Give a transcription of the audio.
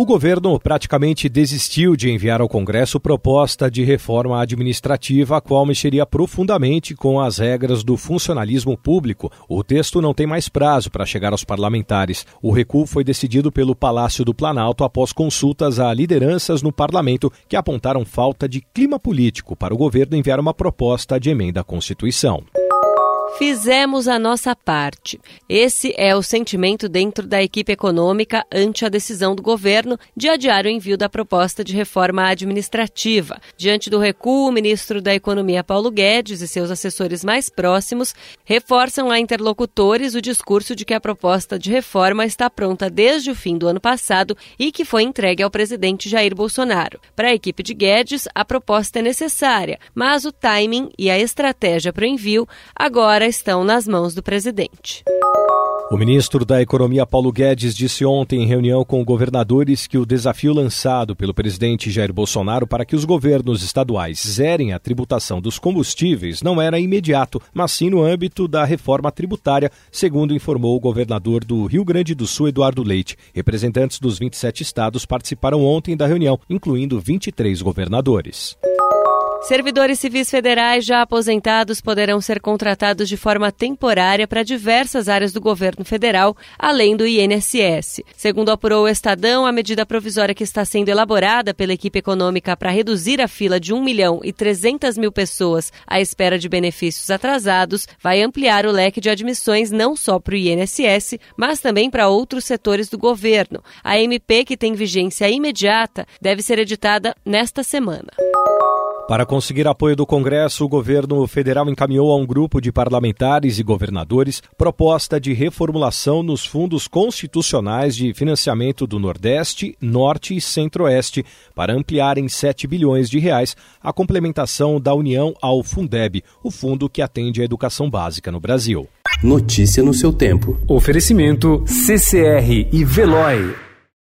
O governo praticamente desistiu de enviar ao Congresso proposta de reforma administrativa, a qual mexeria profundamente com as regras do funcionalismo público. O texto não tem mais prazo para chegar aos parlamentares. O recuo foi decidido pelo Palácio do Planalto após consultas a lideranças no parlamento que apontaram falta de clima político para o governo enviar uma proposta de emenda à Constituição. Fizemos a nossa parte. Esse é o sentimento dentro da equipe econômica ante a decisão do governo de adiar o envio da proposta de reforma administrativa. Diante do recuo, o ministro da Economia Paulo Guedes e seus assessores mais próximos reforçam a interlocutores o discurso de que a proposta de reforma está pronta desde o fim do ano passado e que foi entregue ao presidente Jair Bolsonaro. Para a equipe de Guedes, a proposta é necessária, mas o timing e a estratégia para o envio agora agora estão nas mãos do presidente. O ministro da Economia Paulo Guedes disse ontem em reunião com governadores que o desafio lançado pelo presidente Jair Bolsonaro para que os governos estaduais zerem a tributação dos combustíveis não era imediato, mas sim no âmbito da reforma tributária, segundo informou o governador do Rio Grande do Sul, Eduardo Leite. Representantes dos 27 estados participaram ontem da reunião, incluindo 23 governadores. Servidores civis federais já aposentados poderão ser contratados de forma temporária para diversas áreas do governo federal, além do INSS. Segundo apurou o Estadão, a medida provisória que está sendo elaborada pela equipe econômica para reduzir a fila de 1 milhão e 300 mil pessoas à espera de benefícios atrasados vai ampliar o leque de admissões não só para o INSS, mas também para outros setores do governo. A MP, que tem vigência imediata, deve ser editada nesta semana. Para conseguir apoio do Congresso, o governo federal encaminhou a um grupo de parlamentares e governadores proposta de reformulação nos fundos constitucionais de financiamento do Nordeste, Norte e Centro-Oeste para ampliar em 7 bilhões de reais a complementação da União ao Fundeb, o fundo que atende à educação básica no Brasil. Notícia no seu tempo. Oferecimento CCR e Veloy.